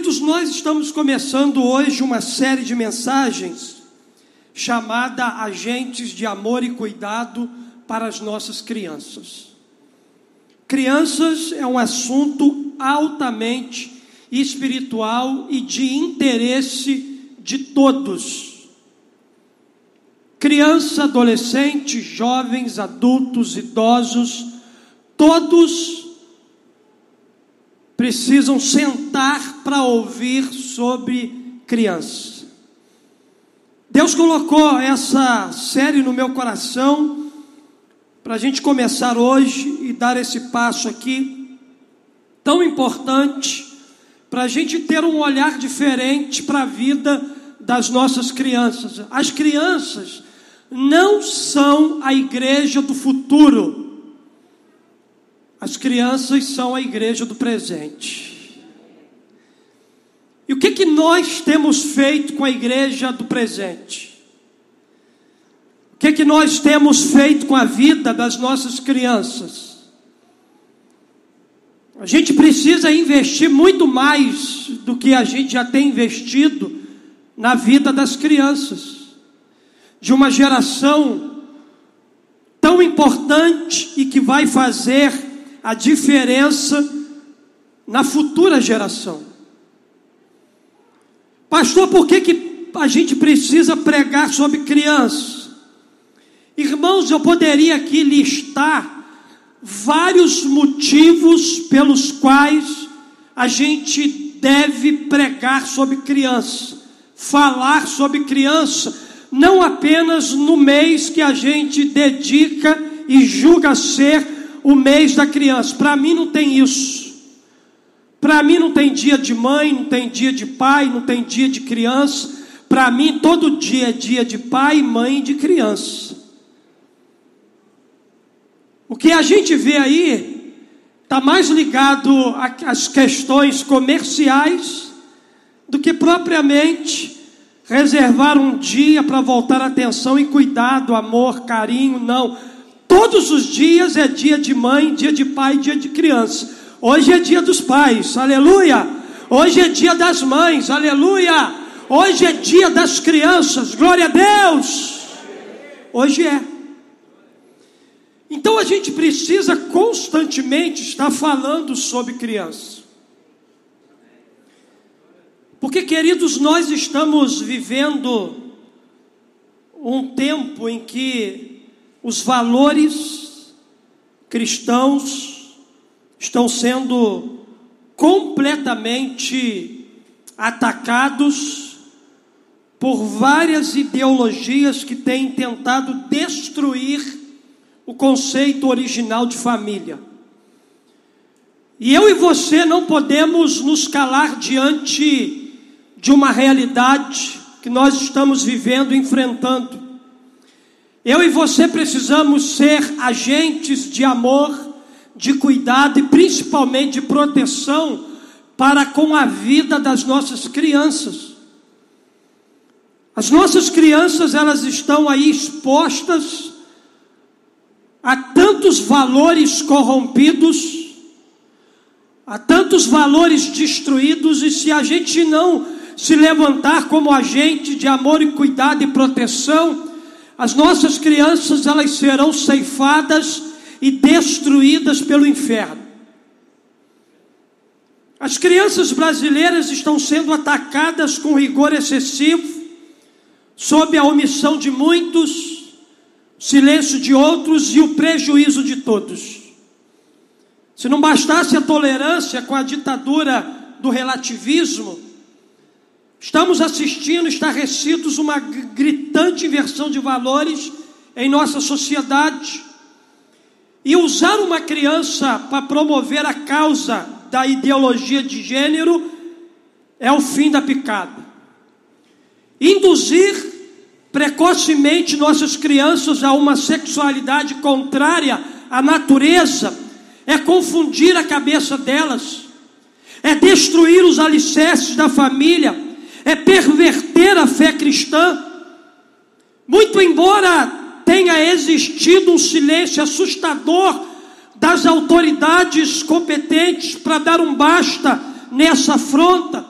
Queridos, nós estamos começando hoje uma série de mensagens chamada Agentes de Amor e Cuidado para as nossas crianças. Crianças é um assunto altamente espiritual e de interesse de todos. Criança, adolescente, jovens, adultos, idosos, todos precisam sentar para ouvir sobre criança. Deus colocou essa série no meu coração para a gente começar hoje e dar esse passo aqui tão importante para a gente ter um olhar diferente para a vida das nossas crianças. As crianças não são a igreja do futuro. As crianças são a igreja do presente. E o que, que nós temos feito com a igreja do presente? O que, que nós temos feito com a vida das nossas crianças? A gente precisa investir muito mais do que a gente já tem investido na vida das crianças, de uma geração tão importante e que vai fazer a diferença na futura geração. Pastor, por que, que a gente precisa pregar sobre crianças? Irmãos, eu poderia aqui listar vários motivos pelos quais a gente deve pregar sobre criança, falar sobre criança, não apenas no mês que a gente dedica e julga ser o mês da criança. Para mim não tem isso. Para mim não tem dia de mãe, não tem dia de pai, não tem dia de criança. Para mim todo dia é dia de pai, mãe e de criança. O que a gente vê aí está mais ligado às questões comerciais do que propriamente reservar um dia para voltar atenção e cuidado, amor, carinho, não Todos os dias é dia de mãe, dia de pai, dia de criança. Hoje é dia dos pais, aleluia. Hoje é dia das mães, aleluia. Hoje é dia das crianças, glória a Deus. Hoje é. Então a gente precisa constantemente estar falando sobre crianças. Porque, queridos, nós estamos vivendo um tempo em que os valores cristãos estão sendo completamente atacados por várias ideologias que têm tentado destruir o conceito original de família. E eu e você não podemos nos calar diante de uma realidade que nós estamos vivendo, enfrentando. Eu e você precisamos ser agentes de amor, de cuidado e principalmente de proteção para com a vida das nossas crianças. As nossas crianças, elas estão aí expostas a tantos valores corrompidos, a tantos valores destruídos, e se a gente não se levantar como agente de amor e cuidado e proteção, as nossas crianças elas serão ceifadas e destruídas pelo inferno. As crianças brasileiras estão sendo atacadas com rigor excessivo, sob a omissão de muitos, silêncio de outros e o prejuízo de todos. Se não bastasse a tolerância com a ditadura do relativismo, Estamos assistindo, estarrecidos, uma gritante inversão de valores em nossa sociedade. E usar uma criança para promover a causa da ideologia de gênero é o fim da picada. Induzir precocemente nossas crianças a uma sexualidade contrária à natureza é confundir a cabeça delas, é destruir os alicerces da família é perverter a fé cristã. Muito embora tenha existido um silêncio assustador das autoridades competentes para dar um basta nessa afronta,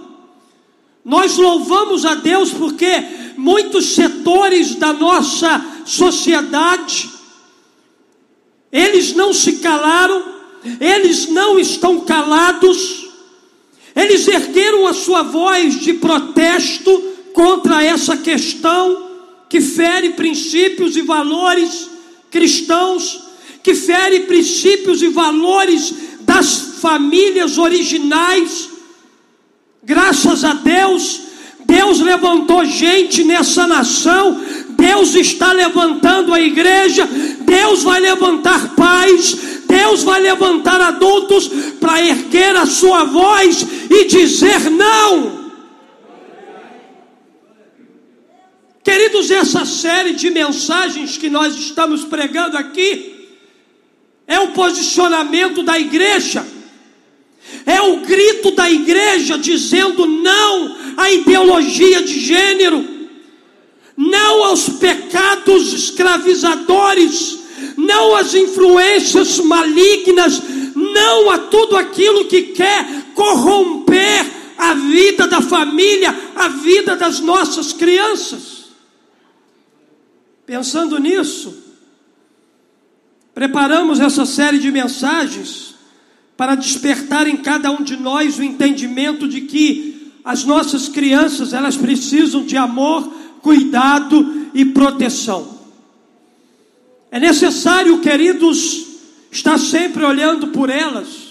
Nós louvamos a Deus porque muitos setores da nossa sociedade eles não se calaram, eles não estão calados, eles ergueram a sua voz de protesto contra essa questão que fere princípios e valores cristãos, que fere princípios e valores das famílias originais. Graças a Deus, Deus levantou gente nessa nação, Deus está levantando a igreja, Deus vai levantar pais, Deus vai levantar adultos para erguer a sua voz e dizer não. Queridos, essa série de mensagens que nós estamos pregando aqui é o posicionamento da igreja, é o grito da igreja dizendo não à ideologia de gênero, não aos pecados escravizadores, não às influências malignas, não a tudo aquilo que quer corromper a vida da família, a vida das nossas crianças. Pensando nisso, preparamos essa série de mensagens para despertar em cada um de nós o entendimento de que as nossas crianças, elas precisam de amor, cuidado e proteção. É necessário, queridos, estar sempre olhando por elas,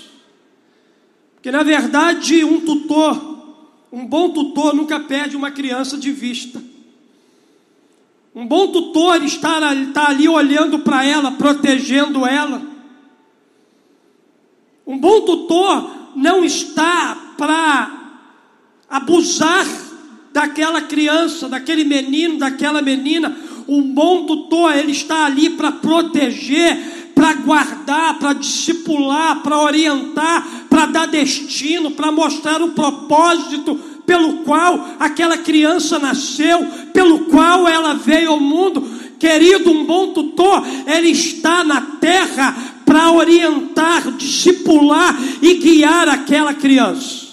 porque na verdade um tutor, um bom tutor nunca perde uma criança de vista. Um bom tutor está, está ali olhando para ela, protegendo ela. Um bom tutor não está para abusar daquela criança, daquele menino, daquela menina um bom tutor, ele está ali para proteger, para guardar, para discipular, para orientar, para dar destino, para mostrar o propósito pelo qual aquela criança nasceu, pelo qual ela veio ao mundo. Querido, um bom tutor, ele está na terra para orientar, discipular e guiar aquela criança.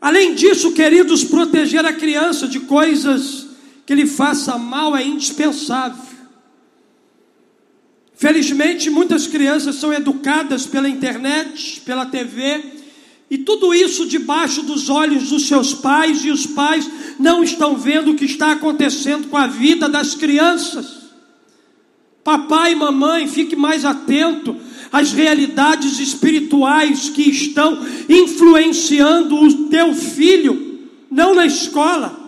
Além disso, queridos, proteger a criança de coisas que lhe faça mal é indispensável. Felizmente, muitas crianças são educadas pela internet, pela TV, e tudo isso debaixo dos olhos dos seus pais, e os pais não estão vendo o que está acontecendo com a vida das crianças. Papai e mamãe, fique mais atento às realidades espirituais que estão influenciando o teu filho, não na escola,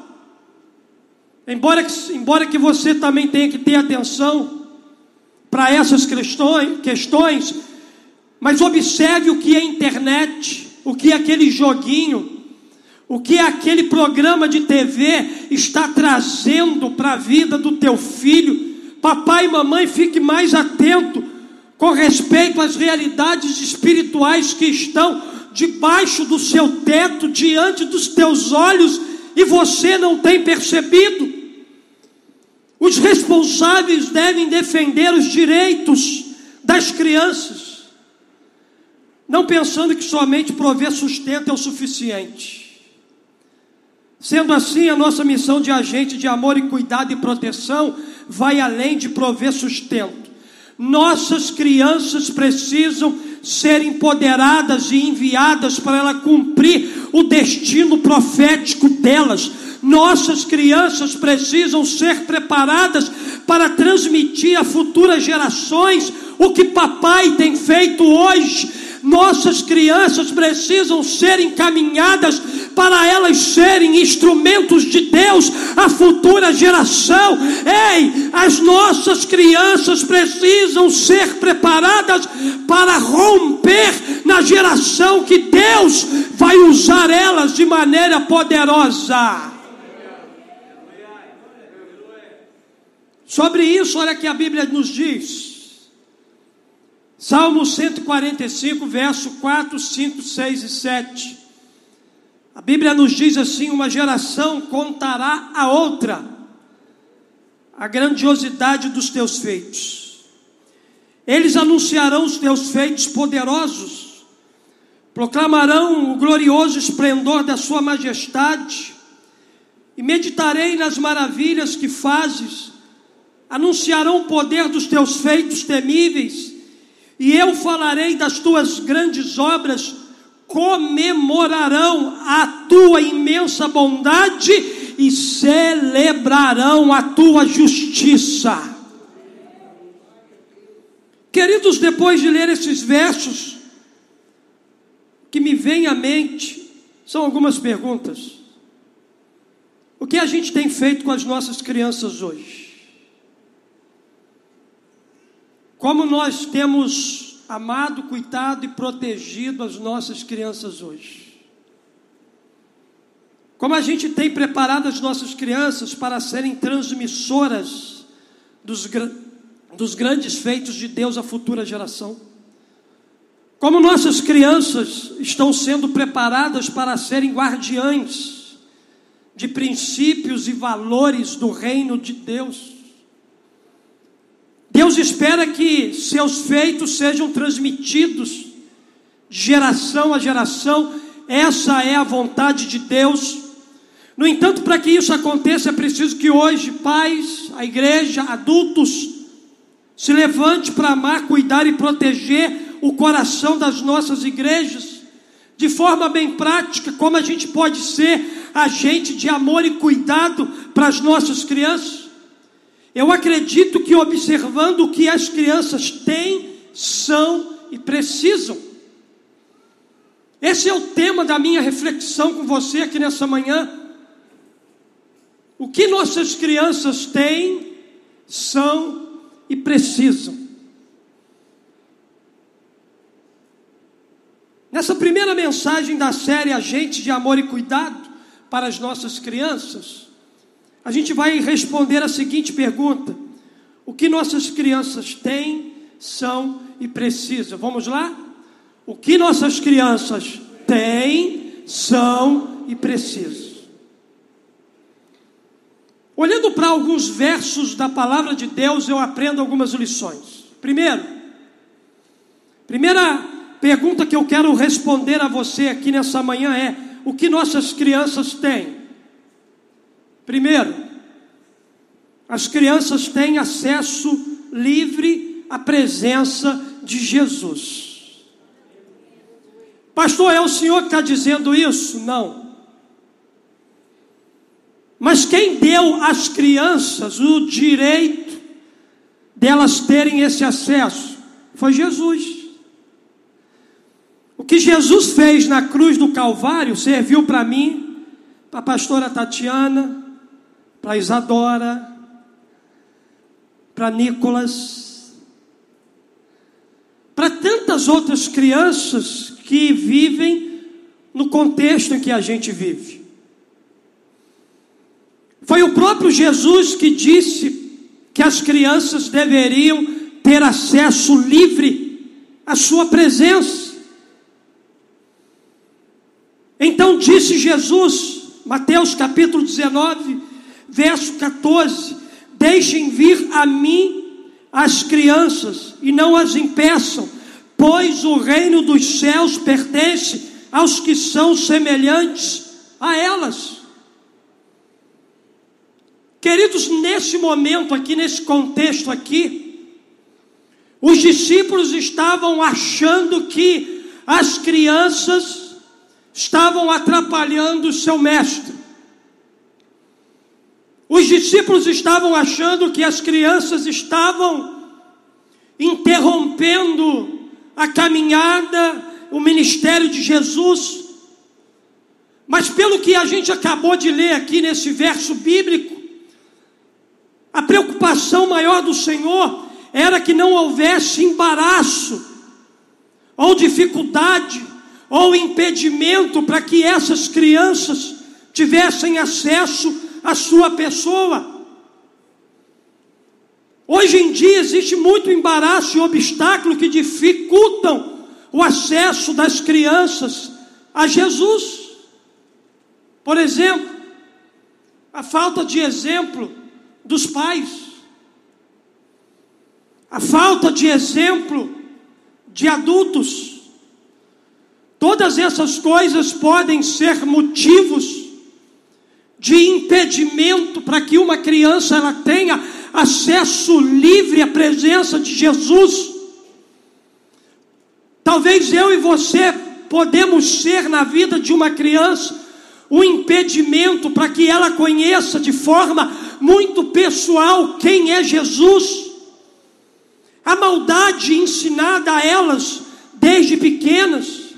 Embora, embora que você também tenha que ter atenção para essas questões, questões, mas observe o que é internet, o que é aquele joguinho, o que é aquele programa de TV está trazendo para a vida do teu filho. Papai e mamãe, fique mais atento com respeito às realidades espirituais que estão debaixo do seu teto, diante dos teus olhos e você não tem percebido. Os responsáveis devem defender os direitos das crianças, não pensando que somente prover sustento é o suficiente. Sendo assim, a nossa missão de agente de amor e cuidado e proteção vai além de prover sustento. Nossas crianças precisam ser empoderadas e enviadas para ela cumprir o destino profético delas. Nossas crianças precisam ser preparadas para transmitir a futuras gerações o que papai tem feito hoje. Nossas crianças precisam ser encaminhadas para elas serem instrumentos de Deus à futura geração. Ei, as nossas crianças precisam ser preparadas para romper na geração que Deus vai usar elas de maneira poderosa. Sobre isso, olha que a Bíblia nos diz. Salmo 145, verso 4, 5, 6 e 7. A Bíblia nos diz assim: uma geração contará a outra a grandiosidade dos teus feitos. Eles anunciarão os teus feitos poderosos, proclamarão o glorioso esplendor da Sua majestade, e meditarei nas maravilhas que fazes, anunciarão o poder dos teus feitos temíveis, e eu falarei das tuas grandes obras, comemorarão a tua imensa bondade e celebrarão a tua justiça. Queridos, depois de ler esses versos, que me vem à mente são algumas perguntas. O que a gente tem feito com as nossas crianças hoje? Como nós temos amado, cuidado e protegido as nossas crianças hoje? Como a gente tem preparado as nossas crianças para serem transmissoras dos, dos grandes feitos de Deus à futura geração? Como nossas crianças estão sendo preparadas para serem guardiães de princípios e valores do reino de Deus? Deus espera que seus feitos sejam transmitidos geração a geração, essa é a vontade de Deus. No entanto, para que isso aconteça, é preciso que hoje pais, a igreja, adultos, se levante para amar, cuidar e proteger o coração das nossas igrejas, de forma bem prática, como a gente pode ser agente de amor e cuidado para as nossas crianças. Eu acredito que observando o que as crianças têm, são e precisam. Esse é o tema da minha reflexão com você aqui nessa manhã. O que nossas crianças têm, são e precisam. Nessa primeira mensagem da série Agente de Amor e Cuidado para as nossas crianças, a gente vai responder a seguinte pergunta: O que nossas crianças têm, são e precisam? Vamos lá? O que nossas crianças têm, são e precisam? Olhando para alguns versos da palavra de Deus, eu aprendo algumas lições. Primeiro, primeira pergunta que eu quero responder a você aqui nessa manhã é: o que nossas crianças têm? Primeiro, as crianças têm acesso livre à presença de Jesus. Pastor, é o senhor que está dizendo isso? Não. Mas quem deu às crianças o direito delas terem esse acesso foi Jesus. O que Jesus fez na cruz do Calvário serviu para mim, para a pastora Tatiana, para Isadora, para Nicolas, para tantas outras crianças que vivem no contexto em que a gente vive. Foi o próprio Jesus que disse que as crianças deveriam ter acesso livre à sua presença. Então disse Jesus, Mateus capítulo 19, verso 14: Deixem vir a mim as crianças e não as impeçam, pois o reino dos céus pertence aos que são semelhantes a elas. Queridos, nesse momento aqui, nesse contexto aqui, os discípulos estavam achando que as crianças estavam atrapalhando o seu mestre. Os discípulos estavam achando que as crianças estavam interrompendo a caminhada, o ministério de Jesus. Mas pelo que a gente acabou de ler aqui nesse verso bíblico, a preocupação maior do Senhor era que não houvesse embaraço ou dificuldade ou impedimento para que essas crianças tivessem acesso à sua pessoa. Hoje em dia existe muito embaraço e obstáculo que dificultam o acesso das crianças a Jesus. Por exemplo, a falta de exemplo dos pais, a falta de exemplo de adultos Todas essas coisas podem ser motivos de impedimento para que uma criança ela tenha acesso livre à presença de Jesus. Talvez eu e você podemos ser na vida de uma criança um impedimento para que ela conheça de forma muito pessoal quem é Jesus. A maldade ensinada a elas desde pequenas,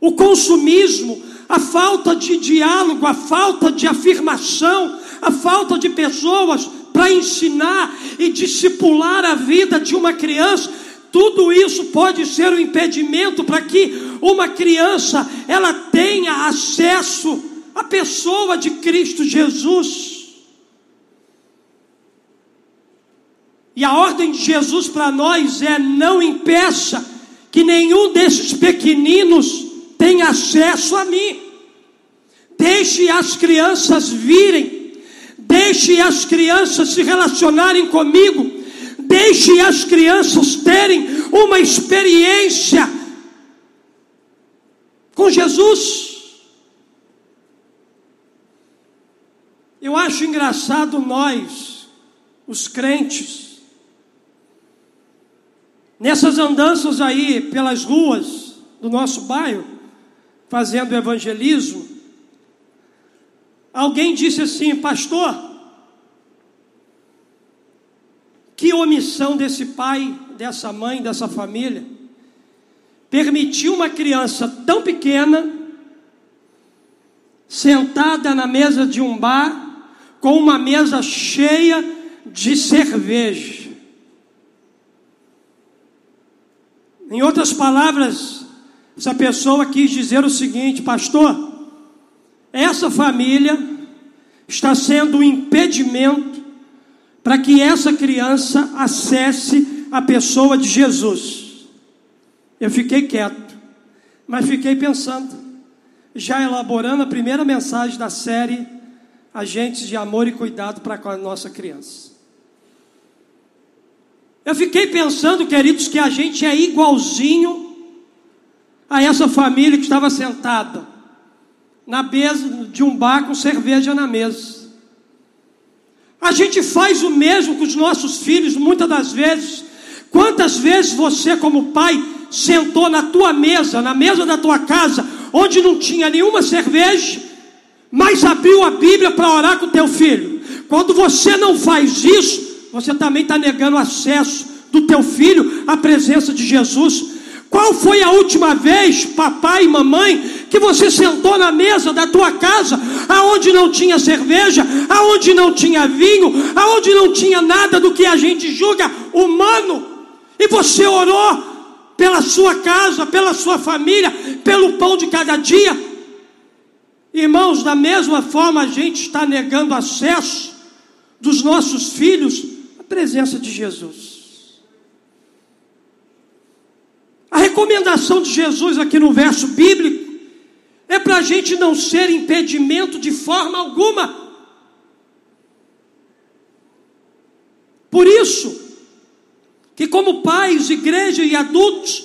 o consumismo, a falta de diálogo, a falta de afirmação, a falta de pessoas para ensinar e discipular a vida de uma criança, tudo isso pode ser um impedimento para que uma criança ela tenha acesso à pessoa de Cristo Jesus. E a ordem de Jesus para nós é: não impeça que nenhum desses pequeninos tenha acesso a mim. Deixe as crianças virem, deixe as crianças se relacionarem comigo, deixe as crianças terem uma experiência com Jesus. Eu acho engraçado nós, os crentes, Nessas andanças aí pelas ruas do nosso bairro, fazendo evangelismo, alguém disse assim: Pastor, que omissão desse pai, dessa mãe, dessa família, permitiu uma criança tão pequena, sentada na mesa de um bar, com uma mesa cheia de cerveja. Em outras palavras, essa pessoa quis dizer o seguinte, pastor: essa família está sendo um impedimento para que essa criança acesse a pessoa de Jesus. Eu fiquei quieto, mas fiquei pensando, já elaborando a primeira mensagem da série Agentes de Amor e Cuidado para com a nossa criança. Eu fiquei pensando, queridos, que a gente é igualzinho a essa família que estava sentada na mesa de um bar com cerveja na mesa. A gente faz o mesmo com os nossos filhos muitas das vezes. Quantas vezes você, como pai, sentou na tua mesa, na mesa da tua casa, onde não tinha nenhuma cerveja, mas abriu a Bíblia para orar com teu filho? Quando você não faz isso, você também está negando acesso do teu filho à presença de Jesus. Qual foi a última vez, papai e mamãe, que você sentou na mesa da tua casa, aonde não tinha cerveja, aonde não tinha vinho, aonde não tinha nada do que a gente julga humano, e você orou pela sua casa, pela sua família, pelo pão de cada dia? Irmãos, da mesma forma a gente está negando acesso dos nossos filhos presença de Jesus. A recomendação de Jesus aqui no verso bíblico é para a gente não ser impedimento de forma alguma. Por isso, que como pais, igreja e adultos,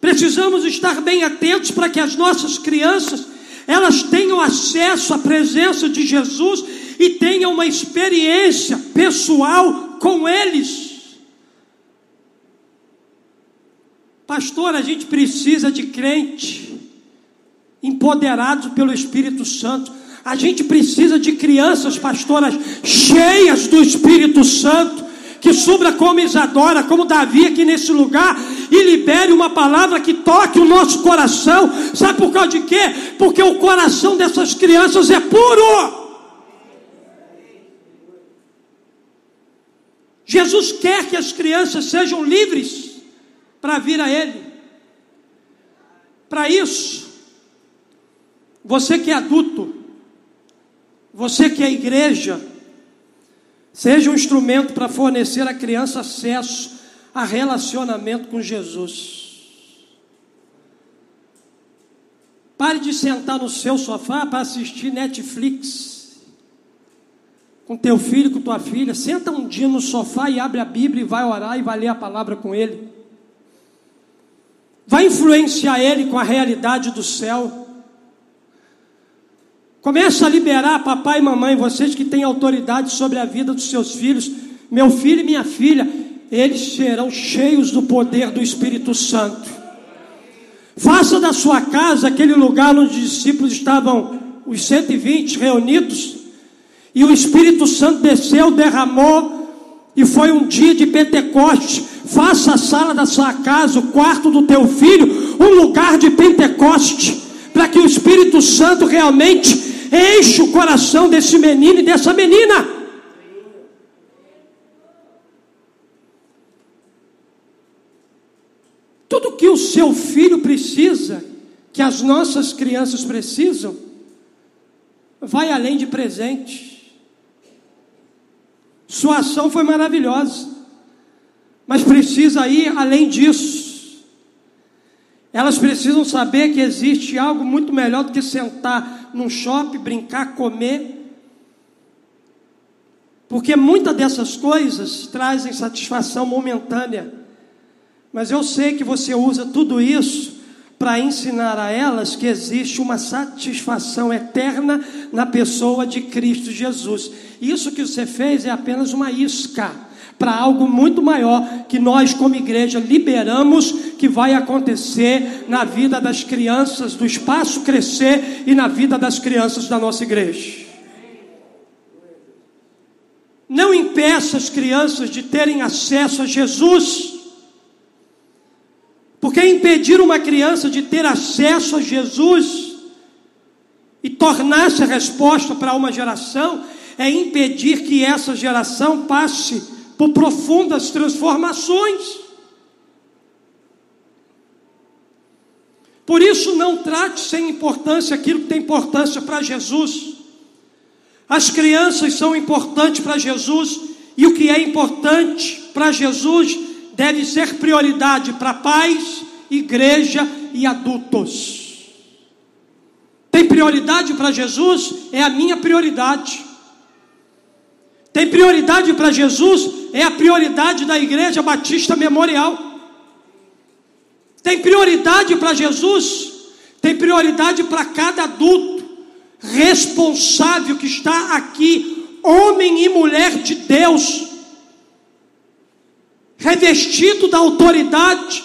precisamos estar bem atentos para que as nossas crianças elas tenham acesso à presença de Jesus e tenham uma experiência pessoal com eles. Pastor, a gente precisa de crente empoderados pelo Espírito Santo. A gente precisa de crianças, pastoras, cheias do Espírito Santo, que subra como Isadora, como Davi aqui nesse lugar, e libere uma palavra que toque o nosso coração. Sabe por causa de quê? Porque o coração dessas crianças é puro. Jesus quer que as crianças sejam livres para vir a Ele. Para isso, você que é adulto, você que é igreja, seja um instrumento para fornecer à criança acesso a relacionamento com Jesus. Pare de sentar no seu sofá para assistir Netflix com teu filho, com tua filha, senta um dia no sofá e abre a Bíblia e vai orar e vai ler a palavra com ele. Vai influenciar ele com a realidade do céu. Começa a liberar papai e mamãe, vocês que têm autoridade sobre a vida dos seus filhos, meu filho e minha filha, eles serão cheios do poder do Espírito Santo. Faça da sua casa aquele lugar onde os discípulos estavam, os 120 reunidos, e o Espírito Santo desceu, derramou, e foi um dia de Pentecoste. Faça a sala da sua casa, o quarto do teu filho, um lugar de Pentecoste, para que o Espírito Santo realmente enche o coração desse menino e dessa menina. Tudo que o seu filho precisa, que as nossas crianças precisam, vai além de presente. Sua ação foi maravilhosa, mas precisa ir além disso. Elas precisam saber que existe algo muito melhor do que sentar num shopping, brincar, comer. Porque muitas dessas coisas trazem satisfação momentânea. Mas eu sei que você usa tudo isso para ensinar a elas que existe uma satisfação eterna na pessoa de Cristo Jesus. Isso que você fez é apenas uma isca para algo muito maior que nós, como igreja, liberamos que vai acontecer na vida das crianças do espaço crescer e na vida das crianças da nossa igreja. Não impeça as crianças de terem acesso a Jesus porque impedir uma criança de ter acesso a Jesus e tornar-se a resposta para uma geração é impedir que essa geração passe por profundas transformações. Por isso, não trate sem importância aquilo que tem importância para Jesus. As crianças são importantes para Jesus, e o que é importante para Jesus deve ser prioridade para pais, igreja e adultos. Tem prioridade para Jesus? É a minha prioridade. Tem prioridade para Jesus? É a prioridade da Igreja Batista Memorial. Tem prioridade para Jesus? Tem prioridade para cada adulto responsável que está aqui, homem e mulher de Deus revestido da autoridade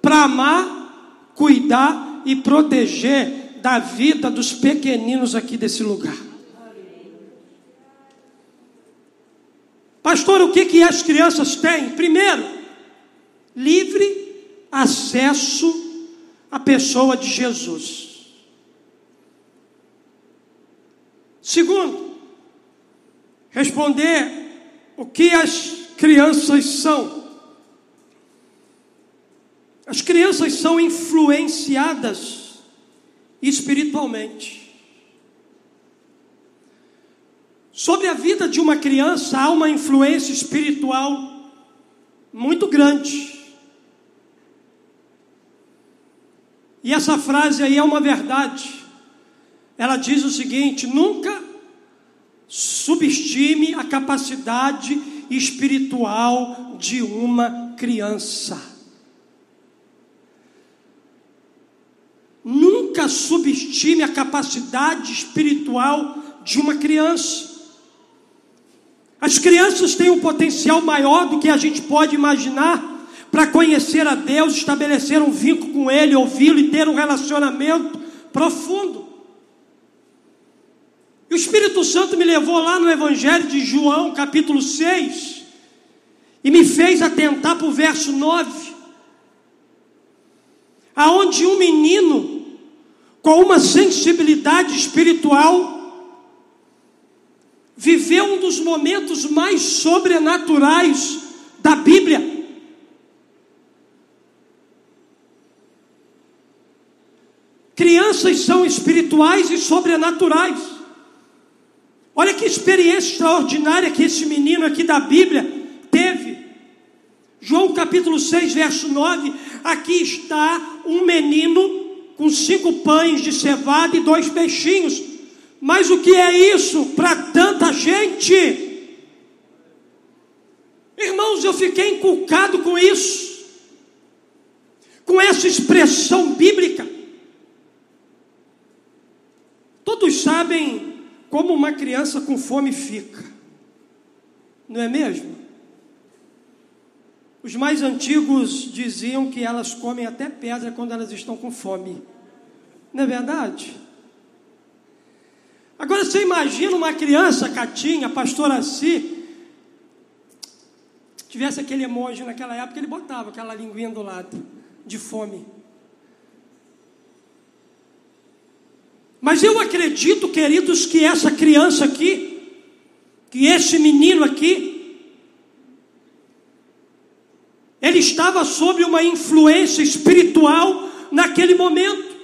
para amar, cuidar e proteger da vida dos pequeninos aqui desse lugar. Pastor, o que, que as crianças têm? Primeiro, livre acesso à pessoa de Jesus. Segundo, responder o que as crianças são. As crianças são influenciadas espiritualmente. Sobre a vida de uma criança há uma influência espiritual muito grande. E essa frase aí é uma verdade. Ela diz o seguinte: nunca subestime a capacidade espiritual de uma criança. Nunca subestime a capacidade espiritual de uma criança. As crianças têm um potencial maior do que a gente pode imaginar para conhecer a Deus, estabelecer um vínculo com Ele, ouvi-lo e ter um relacionamento profundo. E o Espírito Santo me levou lá no Evangelho de João, capítulo 6, e me fez atentar para o verso 9, aonde um menino com uma sensibilidade espiritual viveu um dos momentos mais sobrenaturais da Bíblia. Crianças são espirituais e sobrenaturais. Olha que experiência extraordinária que esse menino aqui da Bíblia teve. João capítulo 6, verso 9. Aqui está um menino com cinco pães de cevada e dois peixinhos. Mas o que é isso para tanta gente? Irmãos, eu fiquei inculcado com isso, com essa expressão bíblica. Todos sabem como uma criança com fome fica, não é mesmo? Os mais antigos diziam que elas comem até pedra quando elas estão com fome, não é verdade? Agora você imagina uma criança, Catinha, pastor Assi, tivesse aquele emoji naquela época, ele botava aquela linguinha do lado, de fome. Mas eu acredito, queridos, que essa criança aqui, que esse menino aqui, ele estava sob uma influência espiritual naquele momento.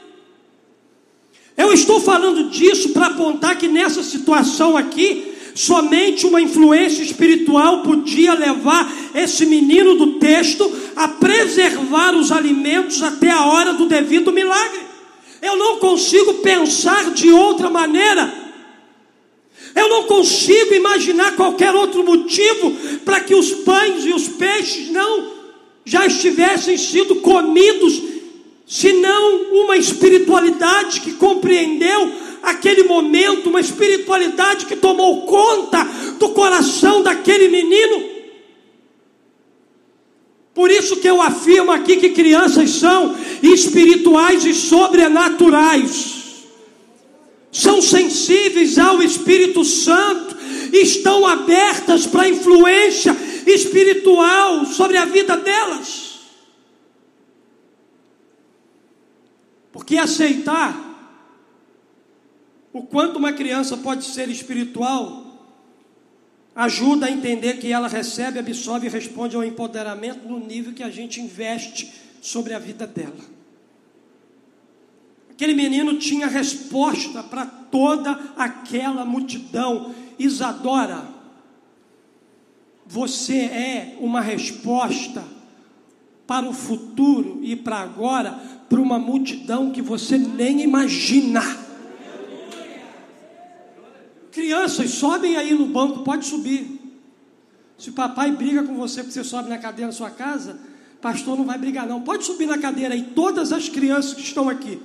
Eu estou falando disso para apontar que nessa situação aqui, somente uma influência espiritual podia levar esse menino do texto a preservar os alimentos até a hora do devido milagre. Eu não consigo pensar de outra maneira. Eu não consigo imaginar qualquer outro motivo para que os pães e os peixes não já estivessem sido comidos, senão uma espiritualidade que compreendeu aquele momento, uma espiritualidade que tomou conta do coração daquele menino. Por isso que eu afirmo aqui que crianças são espirituais e sobrenaturais. São sensíveis ao Espírito Santo, estão abertas para a influência espiritual sobre a vida delas. Porque aceitar o quanto uma criança pode ser espiritual ajuda a entender que ela recebe, absorve e responde ao empoderamento no nível que a gente investe sobre a vida dela. Aquele menino tinha resposta para toda aquela multidão. Isadora, você é uma resposta para o futuro e para agora, para uma multidão que você nem imagina. Crianças, sobem aí no banco, pode subir. Se o papai briga com você porque você sobe na cadeira na sua casa, pastor não vai brigar não. Pode subir na cadeira aí, todas as crianças que estão aqui.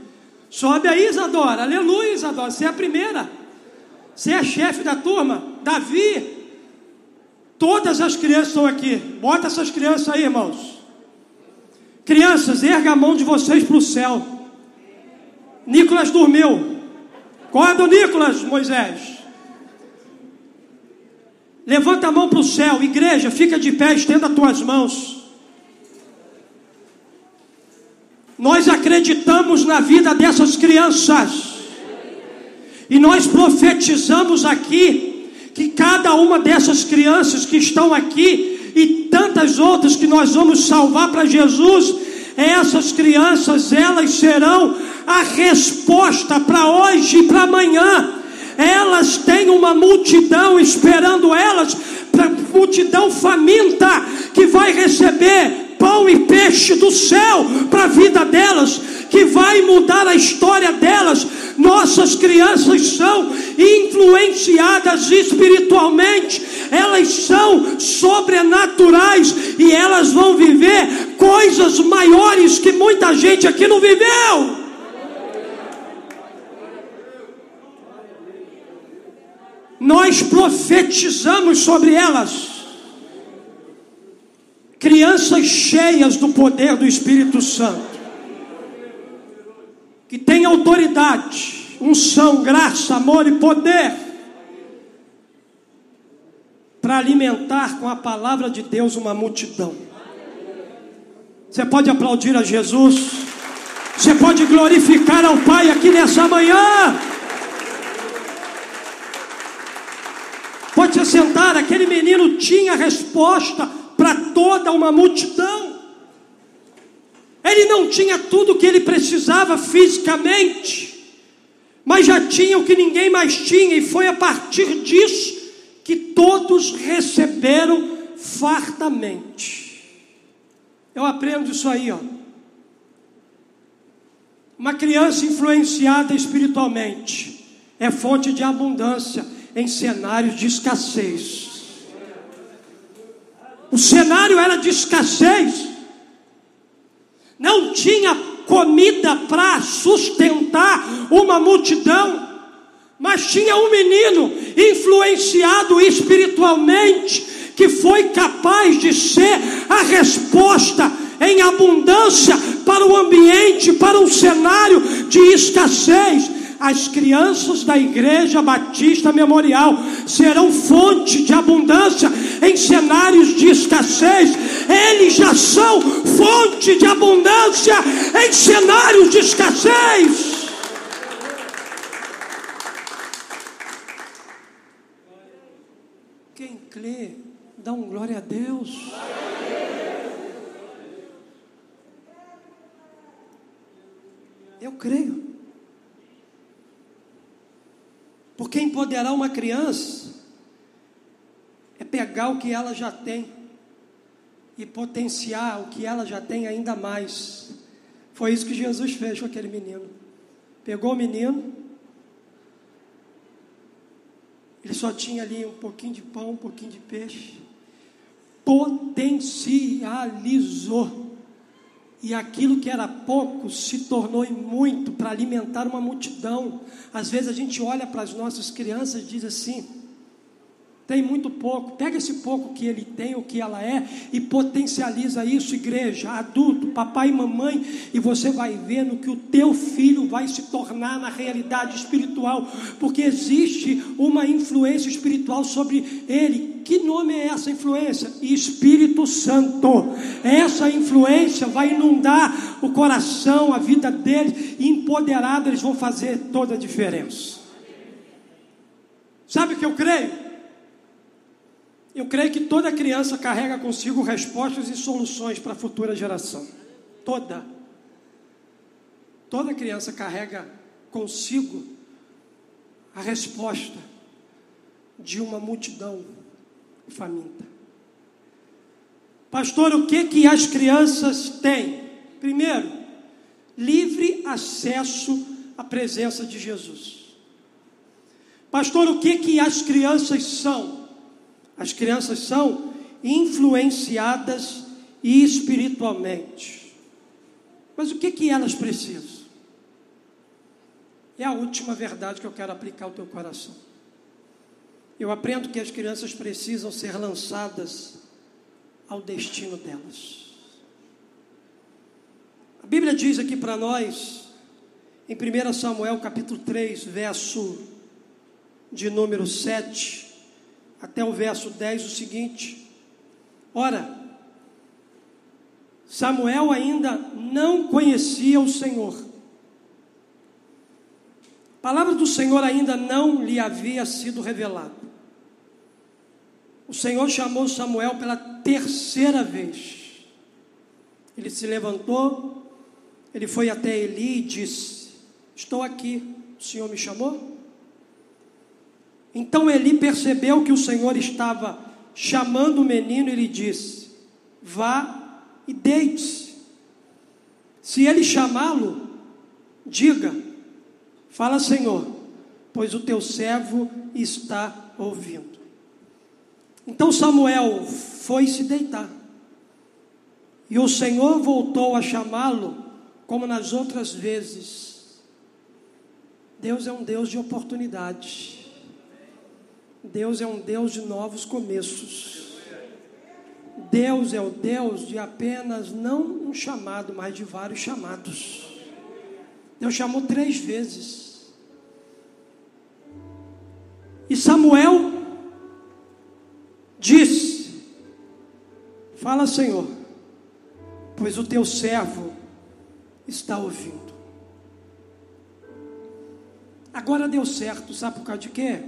Sobe aí, Isadora. Aleluia, Isadora. Você é a primeira. Você é a chefe da turma. Davi. Todas as crianças estão aqui. Bota essas crianças aí, irmãos. Crianças, erga a mão de vocês para o céu. Nicolas dormiu. Acorda, Nicolas, Moisés. Levanta a mão para o céu, igreja, fica de pé, estenda as tuas mãos. Nós acreditamos na vida dessas crianças. E nós profetizamos aqui que cada uma dessas crianças que estão aqui e tantas outras que nós vamos salvar para Jesus, essas crianças, elas serão a resposta para hoje e para amanhã elas têm uma multidão esperando elas, multidão faminta que vai receber pão e peixe do céu para a vida delas, que vai mudar a história delas. Nossas crianças são influenciadas espiritualmente, elas são sobrenaturais e elas vão viver coisas maiores que muita gente aqui não viveu. Nós profetizamos sobre elas. Crianças cheias do poder do Espírito Santo, que têm autoridade, unção, graça, amor e poder, para alimentar com a palavra de Deus uma multidão. Você pode aplaudir a Jesus, você pode glorificar ao Pai aqui nessa manhã. Pode se sentar, aquele menino tinha resposta para toda uma multidão. Ele não tinha tudo o que ele precisava fisicamente, mas já tinha o que ninguém mais tinha, e foi a partir disso que todos receberam fartamente. Eu aprendo isso aí, ó. Uma criança influenciada espiritualmente é fonte de abundância em cenários de escassez. O cenário era de escassez. não tinha comida para sustentar uma multidão, mas tinha um menino influenciado espiritualmente que foi capaz de ser a resposta em abundância para o ambiente, para um cenário de escassez as crianças da Igreja Batista Memorial serão fonte de abundância em cenários de escassez. Eles já são fonte de abundância em cenários de escassez. Quem crê, dá um glória a Deus. Eu creio. Porque empoderar uma criança é pegar o que ela já tem e potenciar o que ela já tem ainda mais. Foi isso que Jesus fez com aquele menino. Pegou o menino, ele só tinha ali um pouquinho de pão, um pouquinho de peixe, potencializou e aquilo que era pouco se tornou muito para alimentar uma multidão. Às vezes a gente olha para as nossas crianças e diz assim: tem muito pouco, pega esse pouco que ele tem, o que ela é, e potencializa isso, igreja, adulto, papai e mamãe, e você vai vendo que o teu filho vai se tornar na realidade espiritual, porque existe uma influência espiritual sobre ele. Que nome é essa influência? Espírito Santo. Essa influência vai inundar o coração, a vida deles, e eles vão fazer toda a diferença. Sabe o que eu creio? Eu creio que toda criança carrega consigo respostas e soluções para a futura geração. Toda. Toda criança carrega consigo a resposta de uma multidão faminta. Pastor, o que que as crianças têm? Primeiro, livre acesso à presença de Jesus. Pastor, o que que as crianças são? As crianças são influenciadas espiritualmente. Mas o que, que elas precisam? É a última verdade que eu quero aplicar ao teu coração. Eu aprendo que as crianças precisam ser lançadas ao destino delas. A Bíblia diz aqui para nós, em 1 Samuel capítulo 3, verso de número 7, até o verso 10 o seguinte: Ora, Samuel ainda não conhecia o Senhor. A palavra do Senhor ainda não lhe havia sido revelada. O Senhor chamou Samuel pela terceira vez. Ele se levantou, ele foi até Eli e disse: Estou aqui, o Senhor me chamou? Então Eli percebeu que o Senhor estava chamando o menino e lhe disse: Vá e deite-se. Se ele chamá-lo, diga: Fala, Senhor, pois o teu servo está ouvindo. Então Samuel foi se deitar. E o Senhor voltou a chamá-lo, como nas outras vezes. Deus é um Deus de oportunidades. Deus é um Deus de novos começos. Deus é o Deus de apenas não um chamado, mas de vários chamados. Deus chamou três vezes. E Samuel disse: Fala, Senhor, pois o teu servo está ouvindo. Agora deu certo, sabe por causa de quê?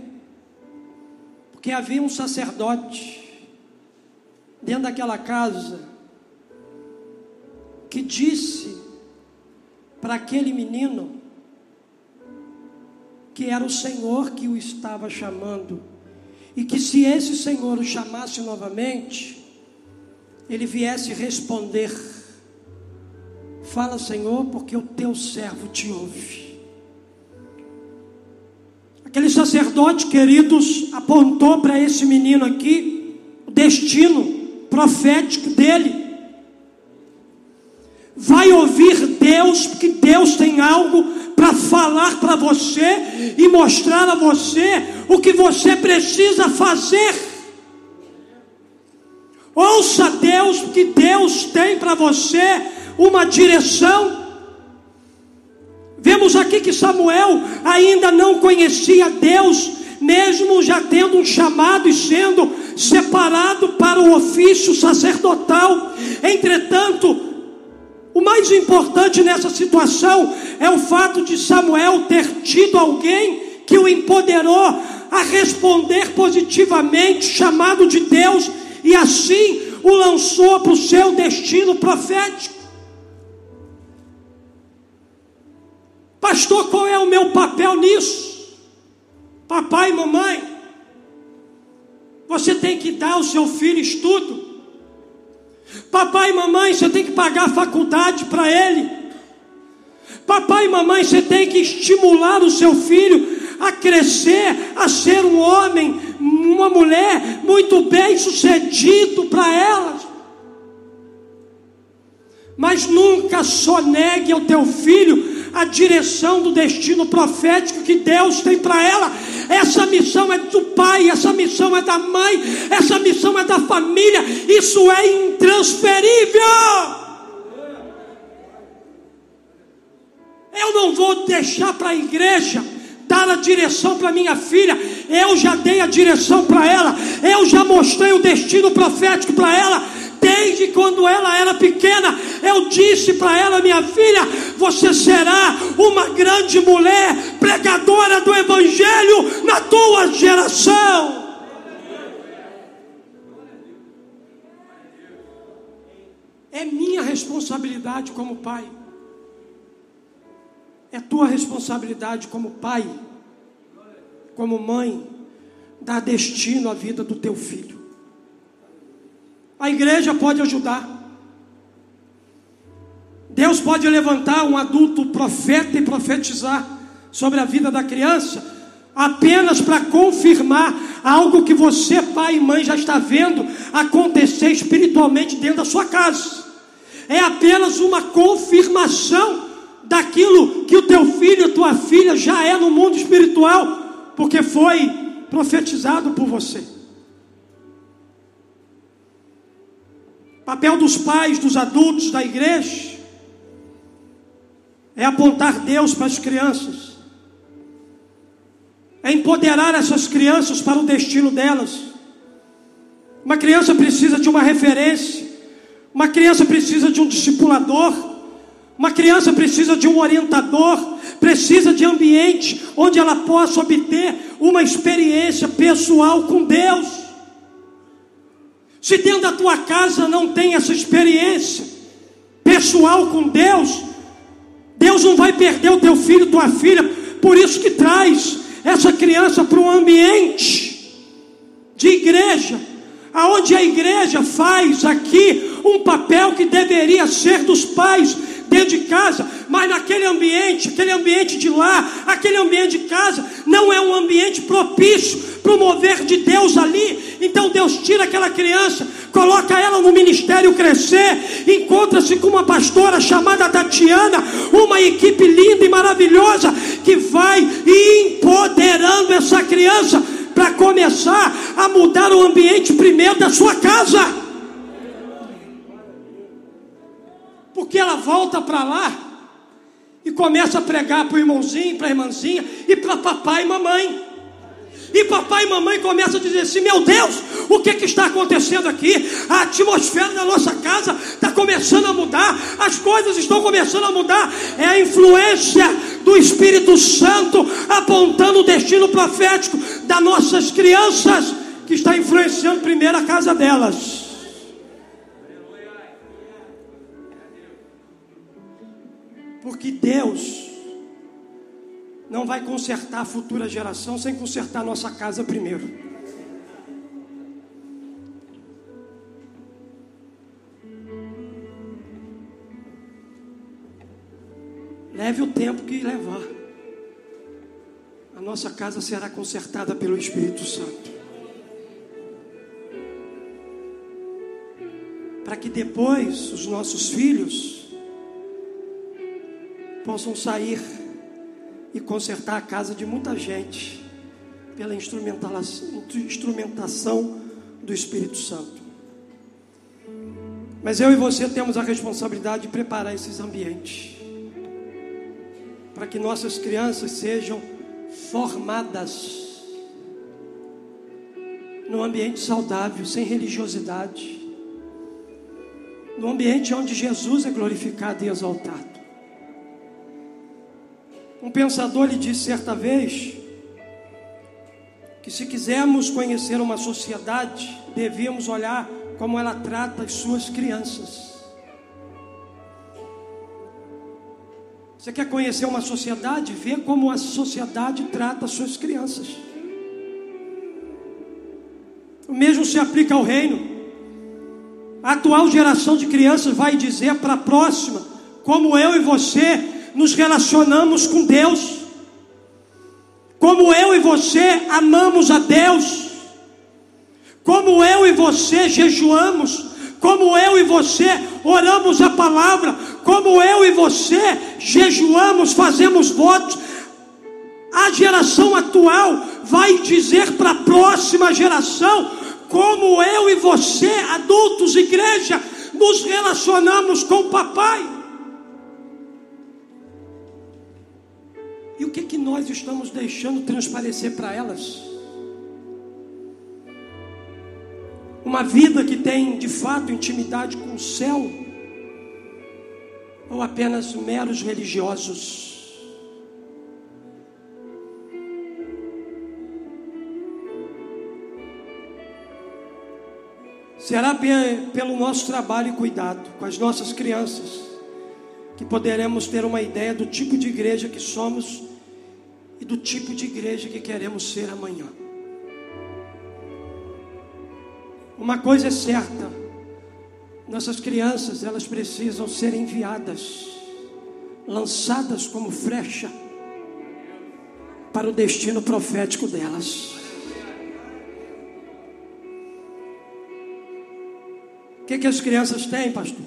que havia um sacerdote dentro daquela casa que disse para aquele menino que era o Senhor que o estava chamando e que se esse Senhor o chamasse novamente, ele viesse responder: Fala, Senhor, porque o teu servo te ouve. Aquele sacerdote, queridos, apontou para esse menino aqui o destino profético dele. Vai ouvir Deus, porque Deus tem algo para falar para você e mostrar a você o que você precisa fazer. Ouça Deus, porque Deus tem para você uma direção. Vemos aqui que Samuel ainda não conhecia Deus, mesmo já tendo um chamado e sendo separado para o ofício sacerdotal. Entretanto, o mais importante nessa situação é o fato de Samuel ter tido alguém que o empoderou a responder positivamente, chamado de Deus, e assim o lançou para o seu destino profético. Pastor, qual é o meu papel nisso? Papai e mamãe, você tem que dar ao seu filho estudo. Papai e mamãe, você tem que pagar a faculdade para ele. Papai e mamãe, você tem que estimular o seu filho a crescer, a ser um homem, uma mulher muito bem sucedido para elas. Mas nunca sonegue ao teu filho a direção do destino profético que Deus tem para ela. Essa missão é do pai, essa missão é da mãe, essa missão é da família. Isso é intransferível. Eu não vou deixar para a igreja dar a direção para minha filha. Eu já dei a direção para ela. Eu já mostrei o destino profético para ela. Desde quando ela era pequena, eu disse para ela, minha filha, você será uma grande mulher, pregadora do Evangelho na tua geração. É minha responsabilidade como pai. É tua responsabilidade como pai, como mãe, dar destino à vida do teu filho. A igreja pode ajudar. Deus pode levantar um adulto profeta e profetizar sobre a vida da criança, apenas para confirmar algo que você, pai e mãe, já está vendo acontecer espiritualmente dentro da sua casa. É apenas uma confirmação daquilo que o teu filho, tua filha já é no mundo espiritual, porque foi profetizado por você. Papel dos pais, dos adultos, da igreja, é apontar Deus para as crianças, é empoderar essas crianças para o destino delas. Uma criança precisa de uma referência, uma criança precisa de um discipulador, uma criança precisa de um orientador, precisa de ambiente onde ela possa obter uma experiência pessoal com Deus. Se dentro da tua casa não tem essa experiência pessoal com Deus, Deus não vai perder o teu filho, tua filha. Por isso que traz essa criança para um ambiente de igreja, aonde a igreja faz aqui um papel que deveria ser dos pais dentro de casa, mas naquele ambiente, aquele ambiente de lá, aquele ambiente de casa, não é um ambiente propício para o mover de Deus ali. Então Deus tira aquela criança, coloca ela no ministério crescer, encontra-se com uma pastora chamada Tatiana, uma equipe linda e maravilhosa que vai empoderando essa criança para começar a mudar o ambiente primeiro da sua casa. Porque ela volta para lá e começa a pregar para o irmãozinho, para a irmãzinha e para papai e mamãe. E papai e mamãe começam a dizer assim: Meu Deus, o que, que está acontecendo aqui? A atmosfera da nossa casa está começando a mudar, as coisas estão começando a mudar. É a influência do Espírito Santo apontando o destino profético das nossas crianças que está influenciando primeiro a casa delas. Porque Deus não vai consertar a futura geração sem consertar a nossa casa primeiro. Leve o tempo que levar. A nossa casa será consertada pelo Espírito Santo. Para que depois os nossos filhos possam sair e consertar a casa de muita gente pela instrumentação do Espírito Santo. Mas eu e você temos a responsabilidade de preparar esses ambientes para que nossas crianças sejam formadas num ambiente saudável, sem religiosidade, num ambiente onde Jesus é glorificado e exaltado. Um pensador lhe disse certa vez que se quisermos conhecer uma sociedade, devíamos olhar como ela trata as suas crianças. Você quer conhecer uma sociedade? Vê como a sociedade trata as suas crianças. O mesmo se aplica ao reino. A atual geração de crianças vai dizer para a próxima como eu e você nos relacionamos com Deus. Como eu e você amamos a Deus. Como eu e você jejuamos. Como eu e você oramos a palavra como eu e você jejuamos, fazemos votos, a geração atual vai dizer para a próxima geração como eu e você, adultos, igreja, nos relacionamos com o papai. Nós estamos deixando transparecer para elas? Uma vida que tem de fato intimidade com o céu ou apenas meros religiosos? Será pelo nosso trabalho e cuidado com as nossas crianças que poderemos ter uma ideia do tipo de igreja que somos e do tipo de igreja que queremos ser amanhã. Uma coisa é certa, nossas crianças, elas precisam ser enviadas, lançadas como flecha para o destino profético delas. O que, que as crianças têm, pastor?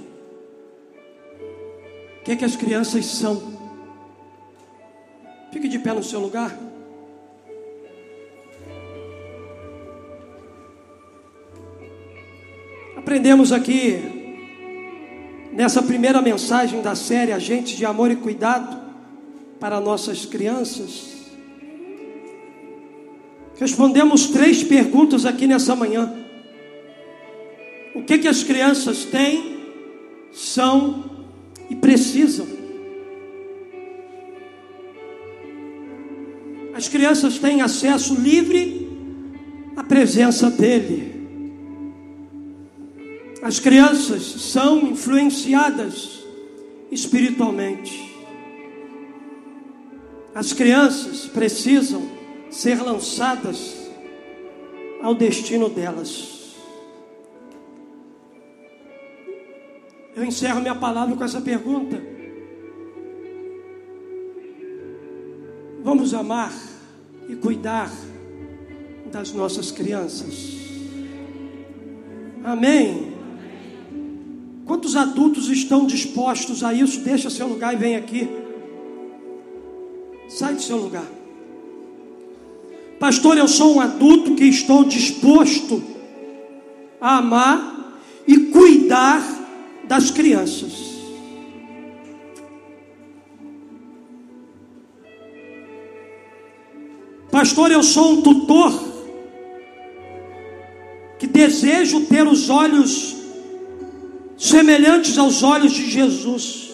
O que, que as crianças são? Fique de pé no seu lugar. Aprendemos aqui nessa primeira mensagem da série Agentes de Amor e Cuidado para nossas crianças, respondemos três perguntas aqui nessa manhã. O que que as crianças têm, são e precisam? As crianças têm acesso livre à presença dele. As crianças são influenciadas espiritualmente. As crianças precisam ser lançadas ao destino delas. Eu encerro minha palavra com essa pergunta. Vamos amar e cuidar das nossas crianças. Amém. Quantos adultos estão dispostos a isso? Deixa seu lugar e vem aqui. Sai do seu lugar. Pastor, eu sou um adulto que estou disposto a amar e cuidar das crianças. Pastor, eu sou um tutor que desejo ter os olhos semelhantes aos olhos de Jesus.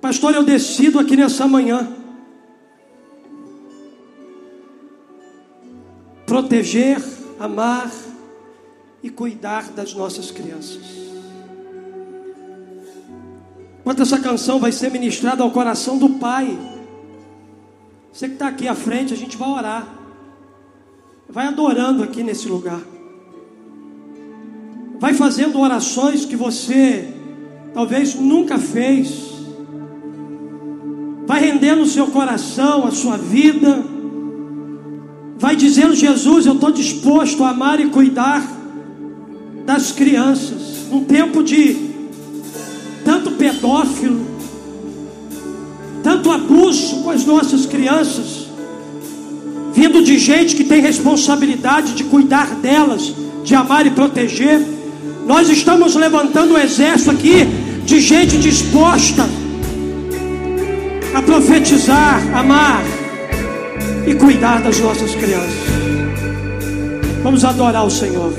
Pastor, eu decido aqui nessa manhã proteger, amar e cuidar das nossas crianças. Enquanto essa canção vai ser ministrada ao coração do Pai, você que está aqui à frente, a gente vai orar. Vai adorando aqui nesse lugar. Vai fazendo orações que você talvez nunca fez. Vai rendendo o seu coração, a sua vida. Vai dizendo: Jesus, eu estou disposto a amar e cuidar das crianças, num tempo de pedófilo, tanto abuso com as nossas crianças, vindo de gente que tem responsabilidade de cuidar delas, de amar e proteger. Nós estamos levantando um exército aqui de gente disposta a profetizar, amar e cuidar das nossas crianças. Vamos adorar o Senhor.